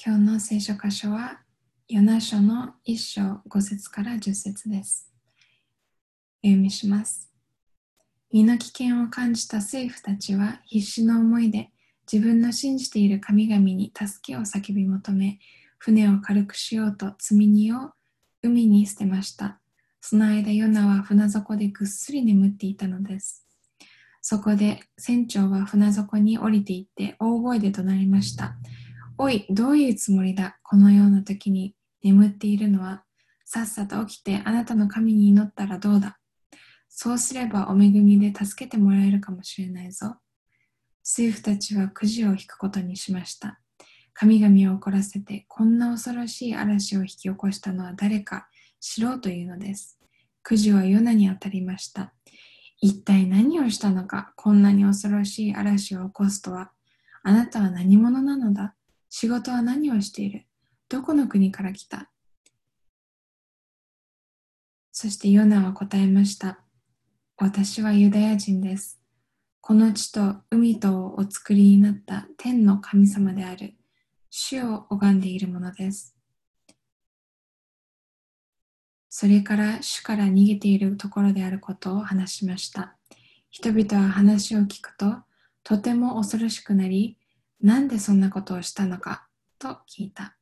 今日の聖書箇所は、ヨナ書の1章5節から10節です。読みします。身の危険を感じた政府たちは必死の思いで自分の信じている神々に助けを叫び求め、船を軽くしようと積み荷を海に捨てました。その間、ヨナは船底でぐっすり眠っていたのです。そこで船長は船底に降りていって大声で怒鳴りました。おい、どういうつもりだ？このような時に眠っているのは、さっさと起きてあなたの神に祈ったらどうだ？そうすればお恵みで助けてもらえるかもしれないぞ。政府たちはくじを引くことにしました。神々を怒らせて、こんな恐ろしい嵐を引き起こしたのは誰か知ろうというのです。くじはヨナに当たりました。一体何をしたのか、こんなに恐ろしい嵐を起こすとは。あなたは何者なのだ？仕事は何をしている？どこの国から来た？そしてヨナは答えました。私はユダヤ人です。この地と海とをお作りになった天の神様である主を拝んでいるものです。それから主から逃げているところであることを話しました。人々は話を聞くととても恐ろしくなり、なんでそんなことをしたのかと聞いた。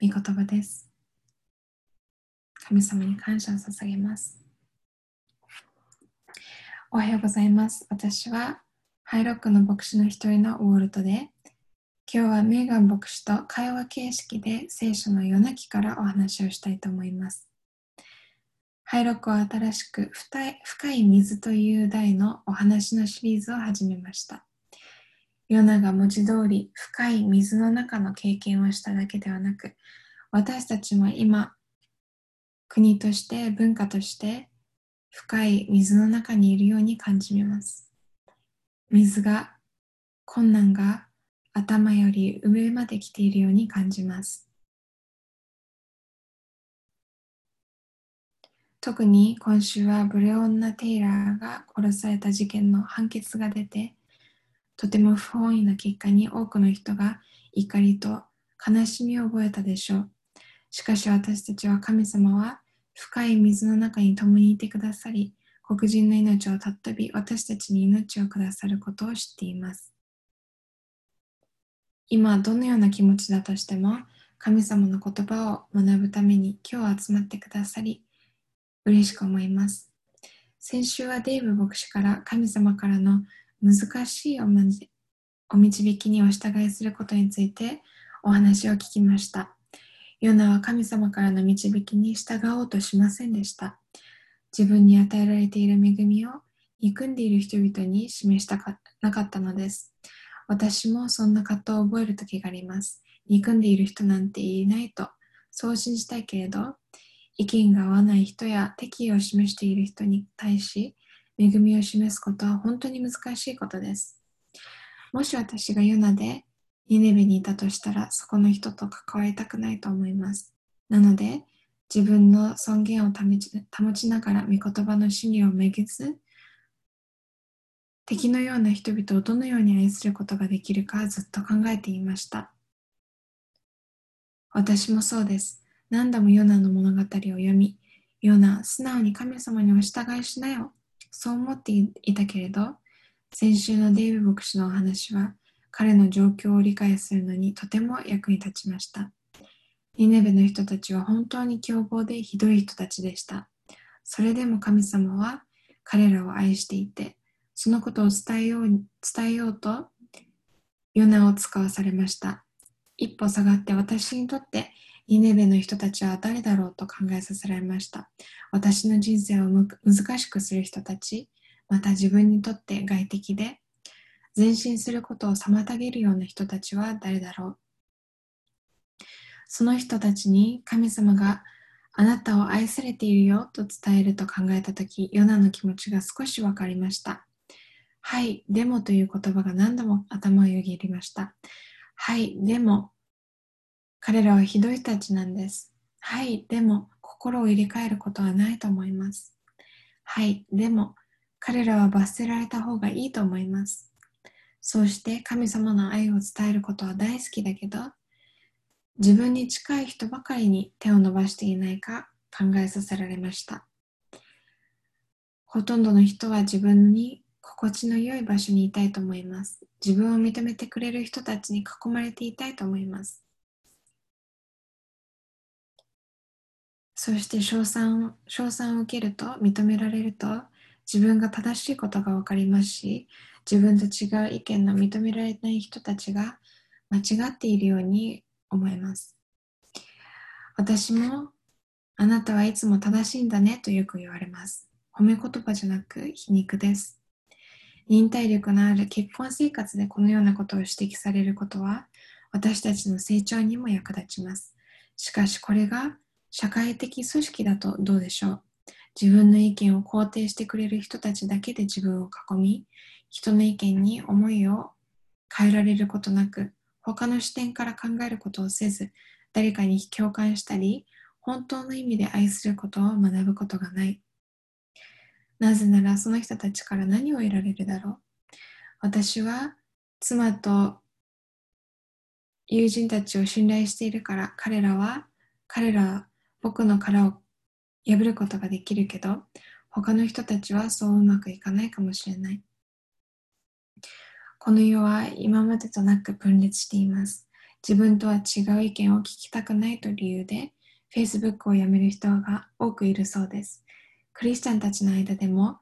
御言葉です。神様に感謝を捧げます。おはようございます。私はハイロックの牧師の一人のウォルトで、今日はメーガン牧師と会話形式で聖書の夜泣きからお話をしたいと思います。ハイロックは新しく深い水という題のお話のシリーズを始めました。ヨナが文字通り深い水の中の経験をしただけではなく、私たちも今、国として文化として深い水の中にいるように感じます。水が、困難が頭より上まで来ているように感じます。特に今週はブレオンナ・テイラーが殺された事件の判決が出て、とても不本意な結果に多くの人が怒りと悲しみを覚えたでしょう。しかし私たちは神様は深い水の中に共にいてくださり、黒人の命を尊び私たちに命をくださることを知っています。今どのような気持ちだとしても神様の言葉を学ぶために今日集まってくださり嬉しく思います。先週はデイブ牧師から神様からの難しいおまじお導きにお従いすることについてお話を聞きました。ヨナは神様からの導きに従おうとしませんでした。自分に与えられている恵みを憎んでいる人々に示したかなかったのです。私もそんな葛藤を覚える時があります。憎んでいる人なんていないと、そう信じたいけれど、意見が合わない人や敵意を示している人に対し、恵みを示すことは本当に難しいことです。もし私がヨナでニネベにいたとしたら、そこの人と関わりたくないと思います。なので、自分の尊厳を保ちながら御言葉の真理をめげず、敵のような人々をどのように愛することができるかずっと考えていました。私もそうです。何度もヨナの物語を読み、ヨナ、素直に神様にお従いしなよそう思っていたけれど、先週のデイブ牧師のお話は、彼の状況を理解するのにとても役に立ちました。ニネベの人たちは本当に凶暴でひどい人たちでした。それでも神様は彼らを愛していて、そのことを伝えよう伝えようと、ヨナを使わされました。一歩下がって私にとってニネベの人たちは誰だろうと考えさせられました。私の人生を難しくする人たち、また自分にとって外敵で、前進することを妨げるような人たちは誰だろうその人たちに神様があなたを愛されているよと伝えると考えたとき、ヨナの気持ちが少しわかりました。はい、でもという言葉が何度も頭をよぎりました。はい、でも彼らはひどい人たちなんです。はい、でも心を入れ替えることはないと思います。はい、でも彼らは罰せられた方がいいと思います。そうして神様の愛を伝えることは大好きだけど、自分に近い人ばかりに手を伸ばしていないか考えさせられました。ほとんどの人は自分に心地の良い場所にいたいと思います。自分を認めてくれる人たちに囲まれていたいと思います。そして称賛称賛を受けると認められると自分が正しいことが分かりますし自分と違う意見の認められない人たちが間違っているように思います。私もあなたはいつも正しいんだねとよく言われます。褒め言葉じゃなく皮肉です。忍耐力のある結婚生活でこのようなことを指摘されることは私たちの成長にも役立ちます。しかしこれが社会的組織だとどうでしょう？自分の意見を肯定してくれる人たちだけで自分を囲み人の意見に思いを変えられることなく、他の視点から考えることをせず、誰かに共感したり、本当の意味で愛することを学ぶことがない。なぜならその人たちから何を得られるだろう？私は妻と友人たちを信頼しているから彼らは彼ら僕の殻を破ることができるけど他の人たちはそううまくいかないかもしれない。この世は今までとなく分裂しています。自分とは違う意見を聞きたくないという理由で、Facebook をやめる人が多くいるそうです。クリスチャンたちの間でも、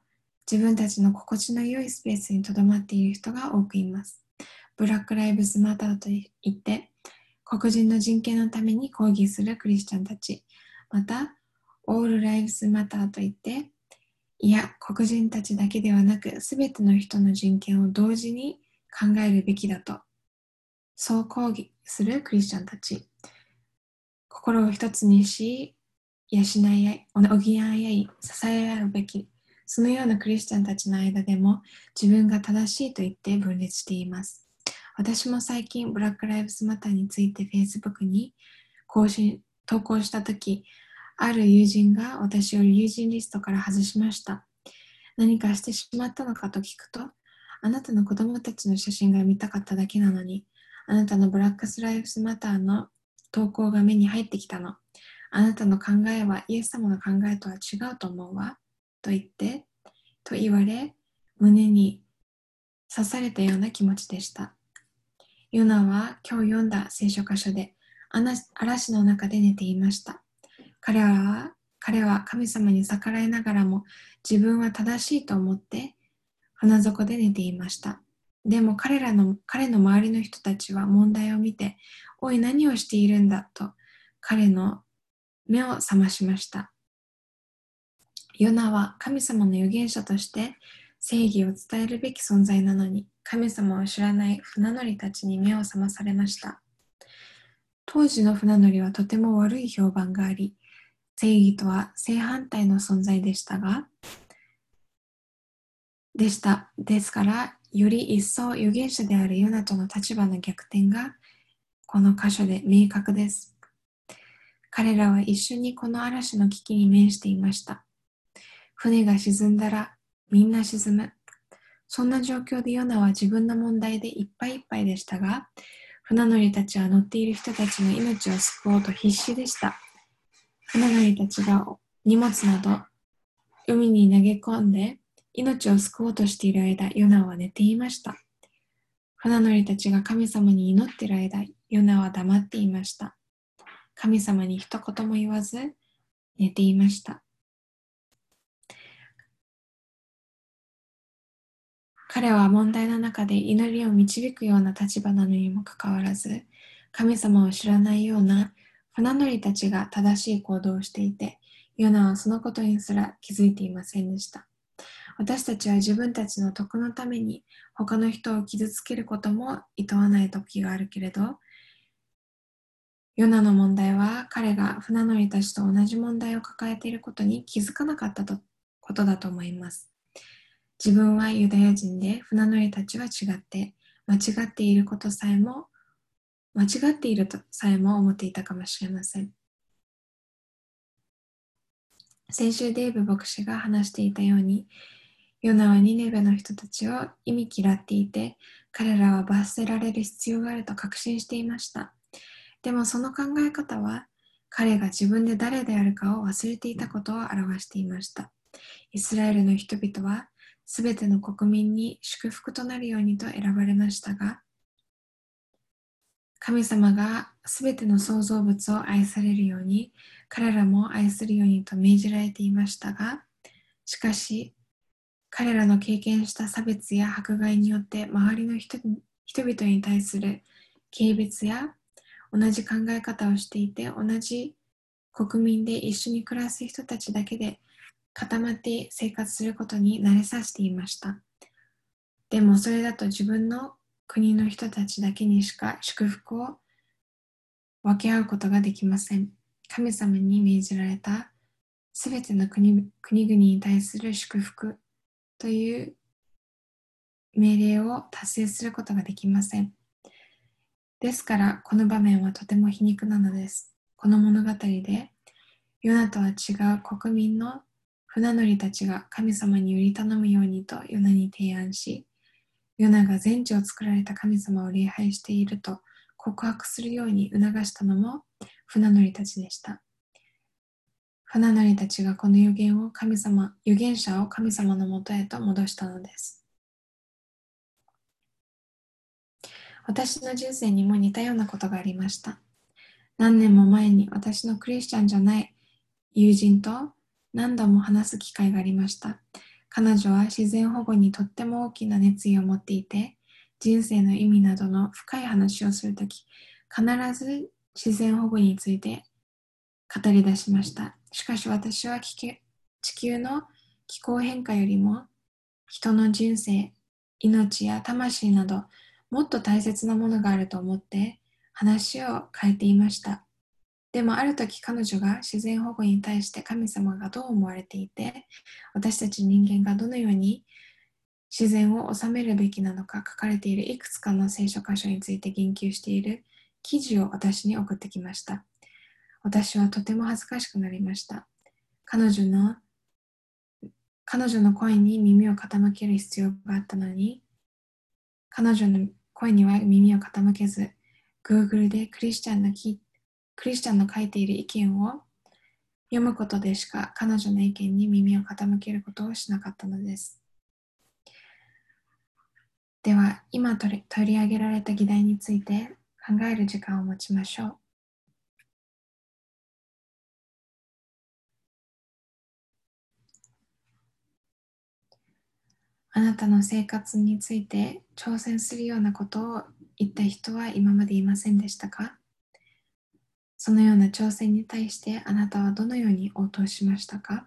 自分たちの心地の良いスペースにとどまっている人が多くいます。ブラック・ライブズ・マターと言って、黒人の人権のために抗議するクリスチャンたち、また、オール・ライブズ・マターと言って、いや、黒人たちだけではなく、すべての人の人権を同時に考えるべきだと、そう抗議するクリスチャンたち。心を一つにし、養い合い、補い合い、支え合うべき。そのようなクリスチャンたちの間でも自分が正しいと言って分裂しています。私も最近、ブラック・ライブズ・マターについて Facebook に更新投稿したとき、ある友人が私を友人リストから外しました。何かしてしまったのかと聞くと、あなたの子供たちの写真が見たかっただけなのに、あなたのブラックスライフスマターの投稿が目に入ってきたの。あなたの考えはイエス様の考えとは違うと思うわ。と言って、と言われ、胸に刺されたような気持ちでした。ヨナは今日読んだ聖書箇所で嵐の中で寝ていました。彼らは彼は神様に逆らいながらも自分は正しいと思って船底で寝ていました。でも彼らの、彼の周りの人たちは問題を見て、おい何をしているんだと彼の目を覚ましました。ヨナは神様の預言者として正義を伝えるべき存在なのに、神様を知らない船乗りたちに目を覚まされました。当時の船乗りはとても悪い評判があり、正義とは正反対の存在でしたが、でした。ですから、より一層預言者であるヨナとの立場の逆転がこの箇所で明確です。彼らは一緒にこの嵐の危機に面していました。船が沈んだらみんな沈む。そんな状況でヨナは自分の問題でいっぱいいっぱいでしたが、船乗りたちは乗っている人たちの命を救おうと必死でした。船乗りたちが荷物など海に投げ込んで命を救おうとしている間、ヨナは寝ていました。船乗りたちが神様に祈っている間、ヨナは黙っていました。神様に一言も言わず、寝ていました。彼は問題の中で祈りを導くような立場なのにもかかわらず、神様を知らないような船乗りたちが正しい行動をしていて、ヨナはそのことにすら気づいていませんでした。私たちは自分たちの得のために他の人を傷つけることも厭わない時があるけれど、ヨナの問題は彼が船乗りたちと同じ問題を抱えていることに気づかなかったとことだと思います。自分はユダヤ人で船乗りたちは違って間違っていることさえも間違っているとさえも思っていたかもしれません。先週デーブ牧師が話していたようにヨナはニネベの人たちを意味嫌っていて、彼らは罰せられる必要があると確信していました。でもその考え方は彼が自分で誰であるかを忘れていたことを表していました。イスラエルの人々はすべての国民に祝福となるようにと選ばれましたが、神様がすべての創造物を愛されるように、彼らも愛するようにと命じられていましたが、しかし、彼らの経験した差別や迫害によって周りの人々に対する軽蔑や同じ考え方をしていて同じ国民で一緒に暮らす人たちだけで固まって生活することに慣れさせていました。でもそれだと自分の国の人たちだけにしか祝福を分け合うことができません神様に命じられたすべての国国々に対する祝福という命令を達成することができませんですから、この場面はとても皮肉なのです。この物語で、ヨナとは違う国民の船乗りたちが神様に売り頼むようにとヨナに提案し、ヨナが全地を作られた神様を礼拝していると告白するように促したのも船乗りたちでした。船乗りたちがこの予言を神様、預言者を神様のもとへと戻したのです。私の人生にも似たようなことがありました。何年も前に私のクリスチャンじゃない友人と何度も話す機会がありました。彼女は自然保護にとっても大きな熱意を持っていて、人生の意味などの深い話をするとき、必ず自然保護について語り出しました。しかし私は地球の気候変化よりも人の人生、命や魂などもっと大切なものがあると思って話を変えていました。でもある時彼女が自然保護に対して神様がどう思われていて私たち人間がどのように自然を治めるべきなのか書かれているいくつかの聖書箇所について言及している記事を私に送ってきました。私はとても恥ずかしくなりました。彼女の彼女の声に耳を傾ける必要があったのに彼女の声には耳を傾けず、Google でクリスチャンのきクリスチャンの書いている意見を読むことでしか彼女の意見に耳を傾けることをしなかったのです。では、今取り上げられた議題について考える時間を持ちましょう。あなたの生活について挑戦するようなことを言った人は今までいませんでしたか？そのような挑戦に対してあなたはどのように応答しましたか？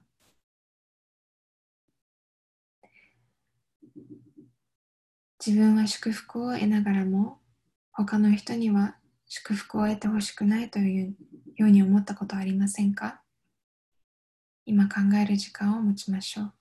自分は祝福を得ながらも他の人には祝福を得てほしくないというように思ったことはありませんか？今考える時間を持ちましょう。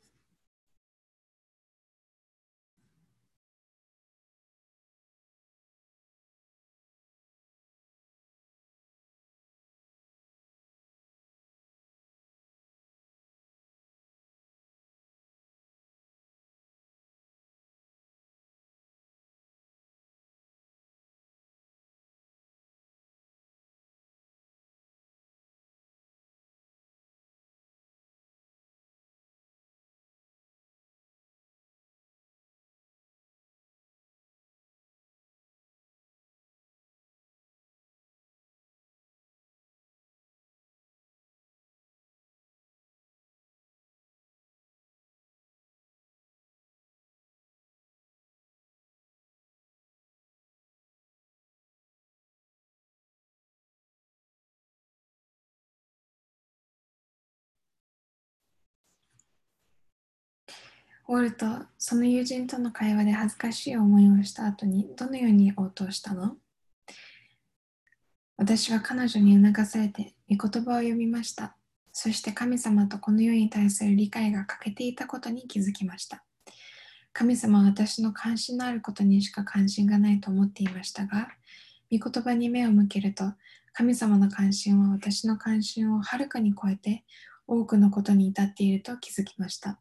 ウォルト、その友人との会話で恥ずかしい思いをした後にどのように応答したの？私は彼女に促されて御言葉を読みました。そして神様とこの世に対する理解が欠けていたことに気づきました。神様は私の関心のあることにしか関心がないと思っていましたが、御言葉に目を向けると、神様の関心は私の関心をはるかに超えて多くのことに至っていると気づきました。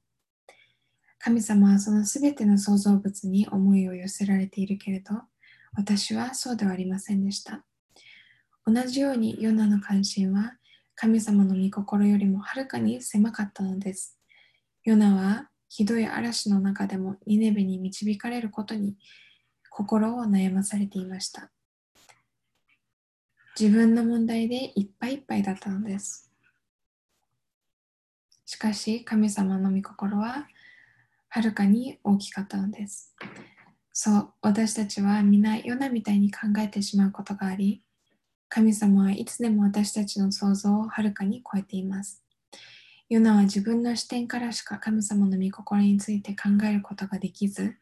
神様はそのすべての創造物に思いを寄せられているけれど、私はそうではありませんでした。同じようにヨナの関心は神様の御心よりもはるかに狭かったのです。ヨナはひどい嵐の中でもニネベに導かれることに心を悩まされていました。自分の問題でいっぱいいっぱいだったのです。しかし神様の御心ははるかに大きかったのです。そう、私たちは皆ヨナみたいに考えてしまうことがあり、神様はいつでも私たちの想像をはるかに超えています。ヨナは自分の視点からしか神様の御心について考えることができず、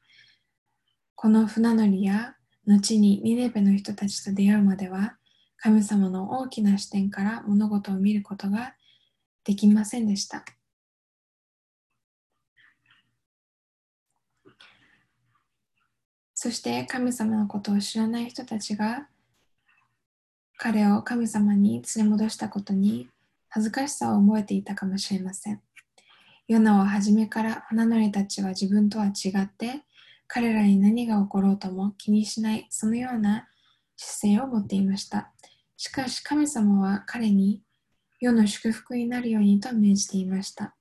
この船乗りや後にニネベの人たちと出会うまでは、神様の大きな視点から物事を見ることができませんでした。そして神様のことを知らない人たちが彼を神様に連れ戻したことに恥ずかしさを覚えていたかもしれません。ヨナは初めから船乗りたちは自分とは違って彼らに何が起ころうとも気にしないそのような姿勢を持っていました。しかし神様は彼に世の祝福になるようにと命じていました。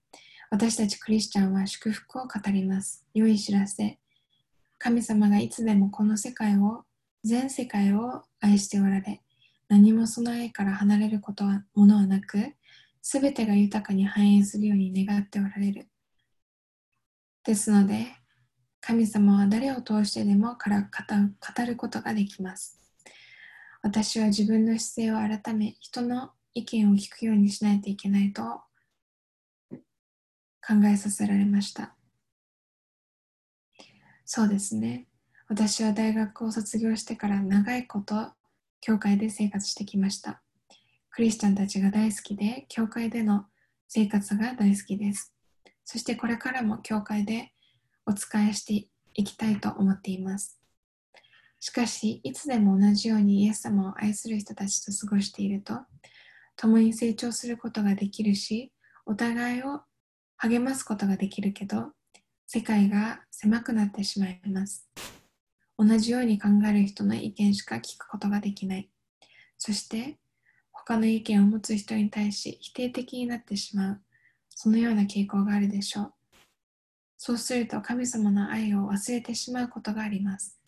私たちクリスチャンは祝福を語ります。良い知らせ。神様がいつでもこの世界を、全世界を愛しておられ、何もその愛から離れることはものはなく、すべてが豊かに繁栄するように願っておられる。ですので、神様は誰を通してでもから語ることができます。私は自分の姿勢を改め、人の意見を聞くようにしないといけないと考えさせられました。そうですね。私は大学を卒業してから長いこと教会で生活してきました。クリスチャンたちが大好きで、教会での生活が大好きです。そしてこれからも教会でお仕えしていきたいと思っています。しかし、いつでも同じようにイエス様を愛する人たちと過ごしていると、共に成長することができるし、お互いを励ますことができるけど、世界が狭くなってしまいます。同じように考える人の意見しか聞くことができない。そして、他の意見を持つ人に対し否定的になってしまう。そのような傾向があるでしょう。そうすると神様の愛を忘れてしまうことがあります。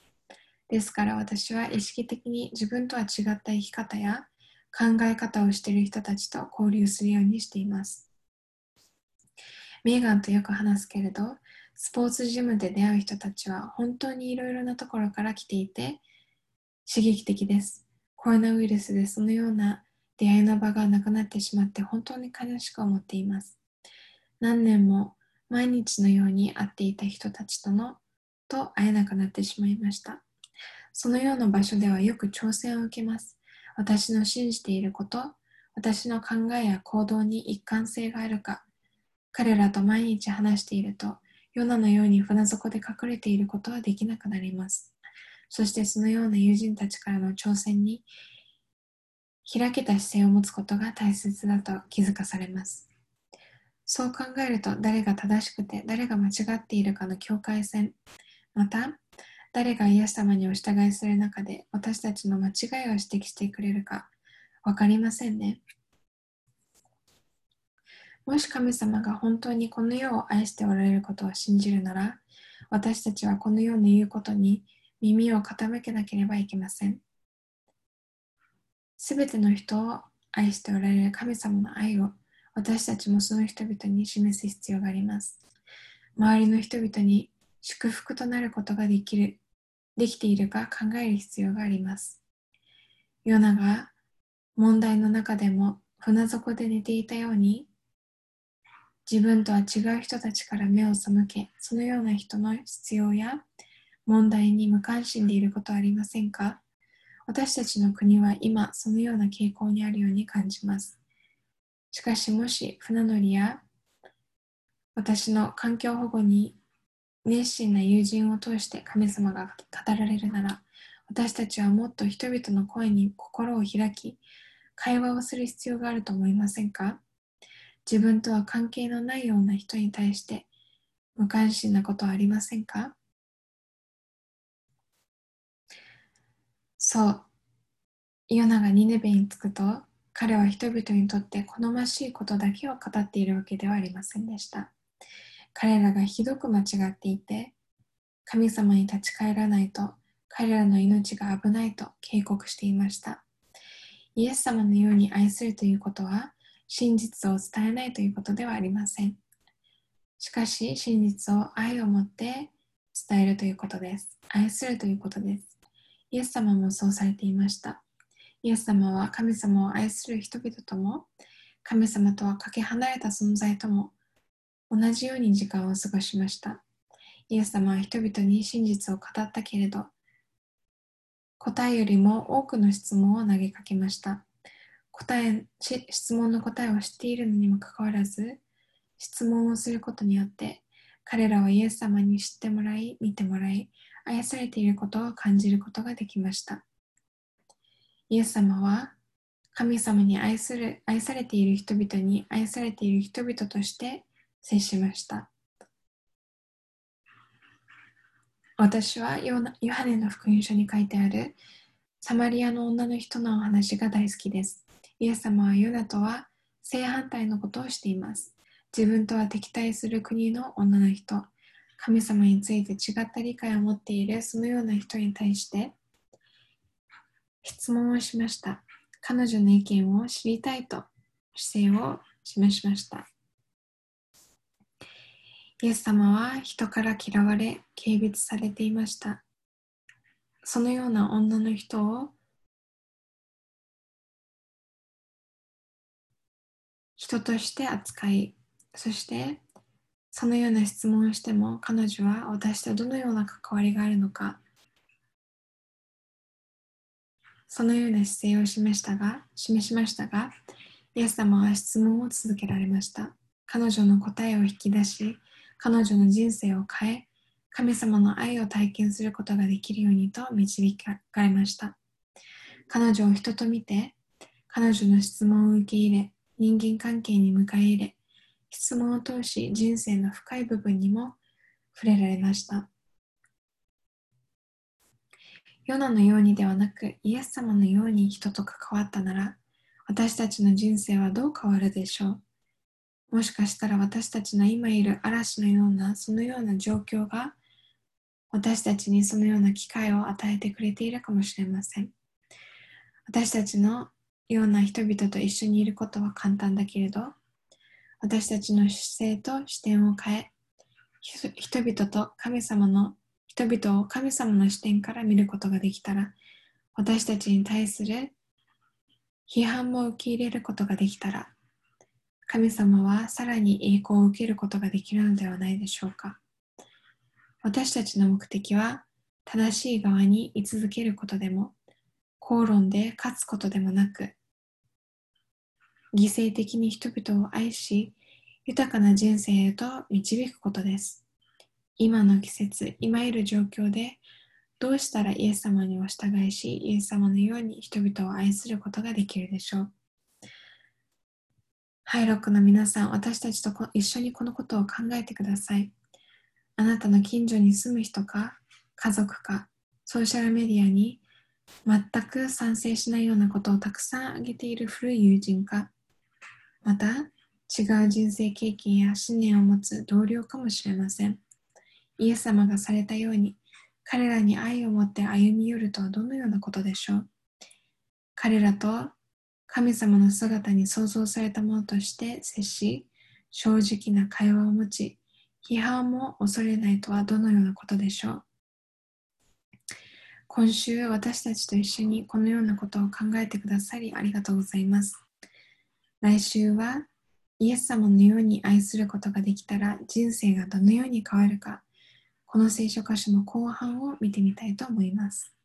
ですから私は意識的に自分とは違った生き方や考え方をしている人たちと交流するようにしています。メーガンとよく話すけれど、スポーツジムで出会う人たちは本当にいろいろなところから来ていて刺激的です。コロナウイルスでそのような出会いの場がなくなってしまって本当に悲しく思っています。何年も毎日のように会っていた人たちとのと会えなくなってしまいました。そのような場所ではよく挑戦を受けます。私の信じていること、私の考えや行動に一貫性があるか、彼らと毎日話しているとヨナのように船底で隠れていることはできなくなります。そしてそのような友人たちからの挑戦に開けた姿勢を持つことが大切だと気づかされます。そう考えると誰が正しくて誰が間違っているかの境界線、また誰がイエス様にお従いする中で私たちの間違いを指摘してくれるか分かりませんね。もし神様が本当にこの世を愛しておられることを信じるなら、私たちはこの世の言うことに耳を傾けなければいけません。すべての人を愛しておられる神様の愛を私たちもその人々に示す必要があります。周りの人々に祝福となることができる、できているか考える必要があります。ヨナが問題の中でも船底で寝ていたように、自分とは違う人たちから目を背け、そのような人の必要や問題に無関心でいることはありませんか？私たちの国は今そのような傾向にあるように感じます。しかしもし船乗りや私の環境保護に熱心な友人を通して神様が語られるなら私たちはもっと人々の声に心を開き会話をする必要があると思いませんか？自分とは関係のないような人に対して無関心なことはありませんか？そう。ヨナがニネベに着くと、彼は人々にとって好ましいことだけを語っているわけではありませんでした。彼らがひどく間違っていて、神様に立ち返らないと彼らの命が危ないと警告していました。イエス様のように愛するということは真実を伝えないということではありません。しかし真実を愛を持って伝えるということです。愛するということです。イエス様もそうされていました。イエス様は神様を愛する人々とも神様とはかけ離れた存在とも同じように時間を過ごしました。イエス様は人々に真実を語ったけれど、答えよりも多くの質問を投げかけました。答え質問の答えを知っているのにもかかわらず、質問をすることによって、彼らはイエス様に知ってもらい、見てもらい、愛されていることを感じることができました。イエス様は、神様に愛する愛されている人々に愛されている人々として接しました。私はヨハネの福音書に書いてあるサマリアの女の人のお話が大好きです。イエス様はヨナとは正反対のことをしています。自分とは敵対する国の女の人、神様について違った理解を持っているそのような人に対して質問をしました。彼女の意見を知りたいと姿勢を示しました。イエス様は人から嫌われ、軽蔑されていました。そのような女の人を人として扱い、そしてそのような質問をしても彼女は私とどのような関わりがあるのか、そのような姿勢を示したが示しましたが、イエス様は質問を続けられました。彼女の答えを引き出し、彼女の人生を変え、神様の愛を体験することができるようにと導かれました。彼女を人と見て、彼女の質問を受け入れ、人間関係に迎え入れ、質問を通し人生の深い部分にも触れられました。ヨナのようにではなく、イエス様のように人と関わったなら、私たちの人生はどう変わるでしょうもしかしたら私たちの今いる嵐のようなそのような状況が私たちにそのような機会を与えてくれているかもしれません。私たちのような人々と一緒にいることは簡単だけれど私たちの姿勢と視点を変え人々と神様の人々を神様の視点から見ることができたら私たちに対する批判も受け入れることができたら神様はさらに栄光を受けることができるのではないでしょうか。私たちの目的は正しい側に居続けることでも、口論で勝つことでもなく、犠牲的に人々を愛し、豊かな人生へと導くことです。今の季節、今いる状況で、どうしたらイエス様にお従いし、イエス様のように人々を愛することができるでしょう。ハイロックの皆さん、私たちと一緒にこのことを考えてください。あなたの近所に住む人か、家族か、ソーシャルメディアに全く賛成しないようなことをたくさん挙げている古い友人か、また違う人生経験や信念を持つ同僚かもしれません。イエス様がされたように、彼らに愛を持って歩み寄るとはどのようなことでしょう彼らと神様の姿に創造されたものとして接し、正直な会話を持ち、批判も恐れないとはどのようなことでしょう今週私たちと一緒にこのようなことを考えてくださりありがとうございます。来週はイエス様のように愛することができたら人生がどのように変わるか、この聖書箇所の後半を見てみたいと思います。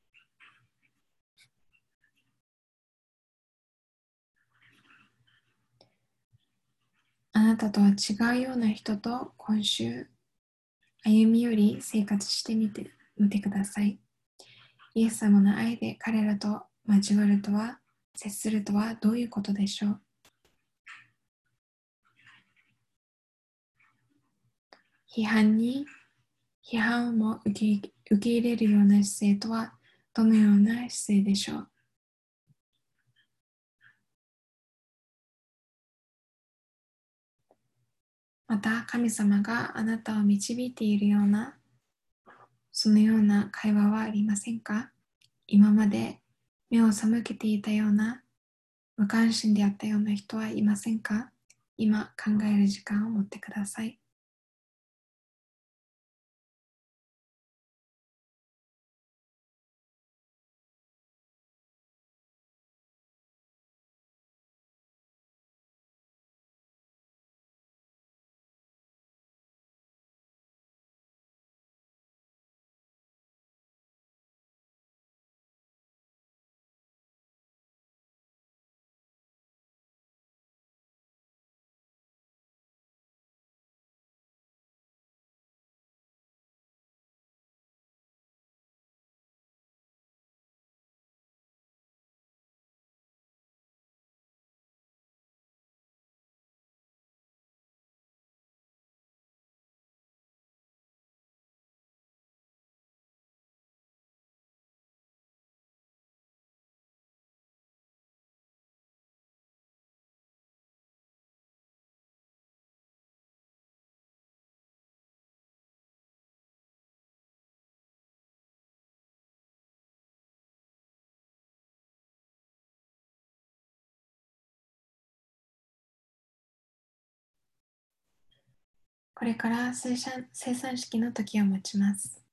あなたとは違うような人と今週歩み寄り生活してみてみてください。イエス様の愛で彼らと交わるとは、接するとはどういうことでしょう？批判に批判も受け受け入れるような姿勢とはどのような姿勢でしょう？また神様があなたを導いているようなそのような会話はありませんか？今まで目を背けていたような無関心であったような人はいませんか？今考える時間を持ってください。これから生産式の時を待ちます。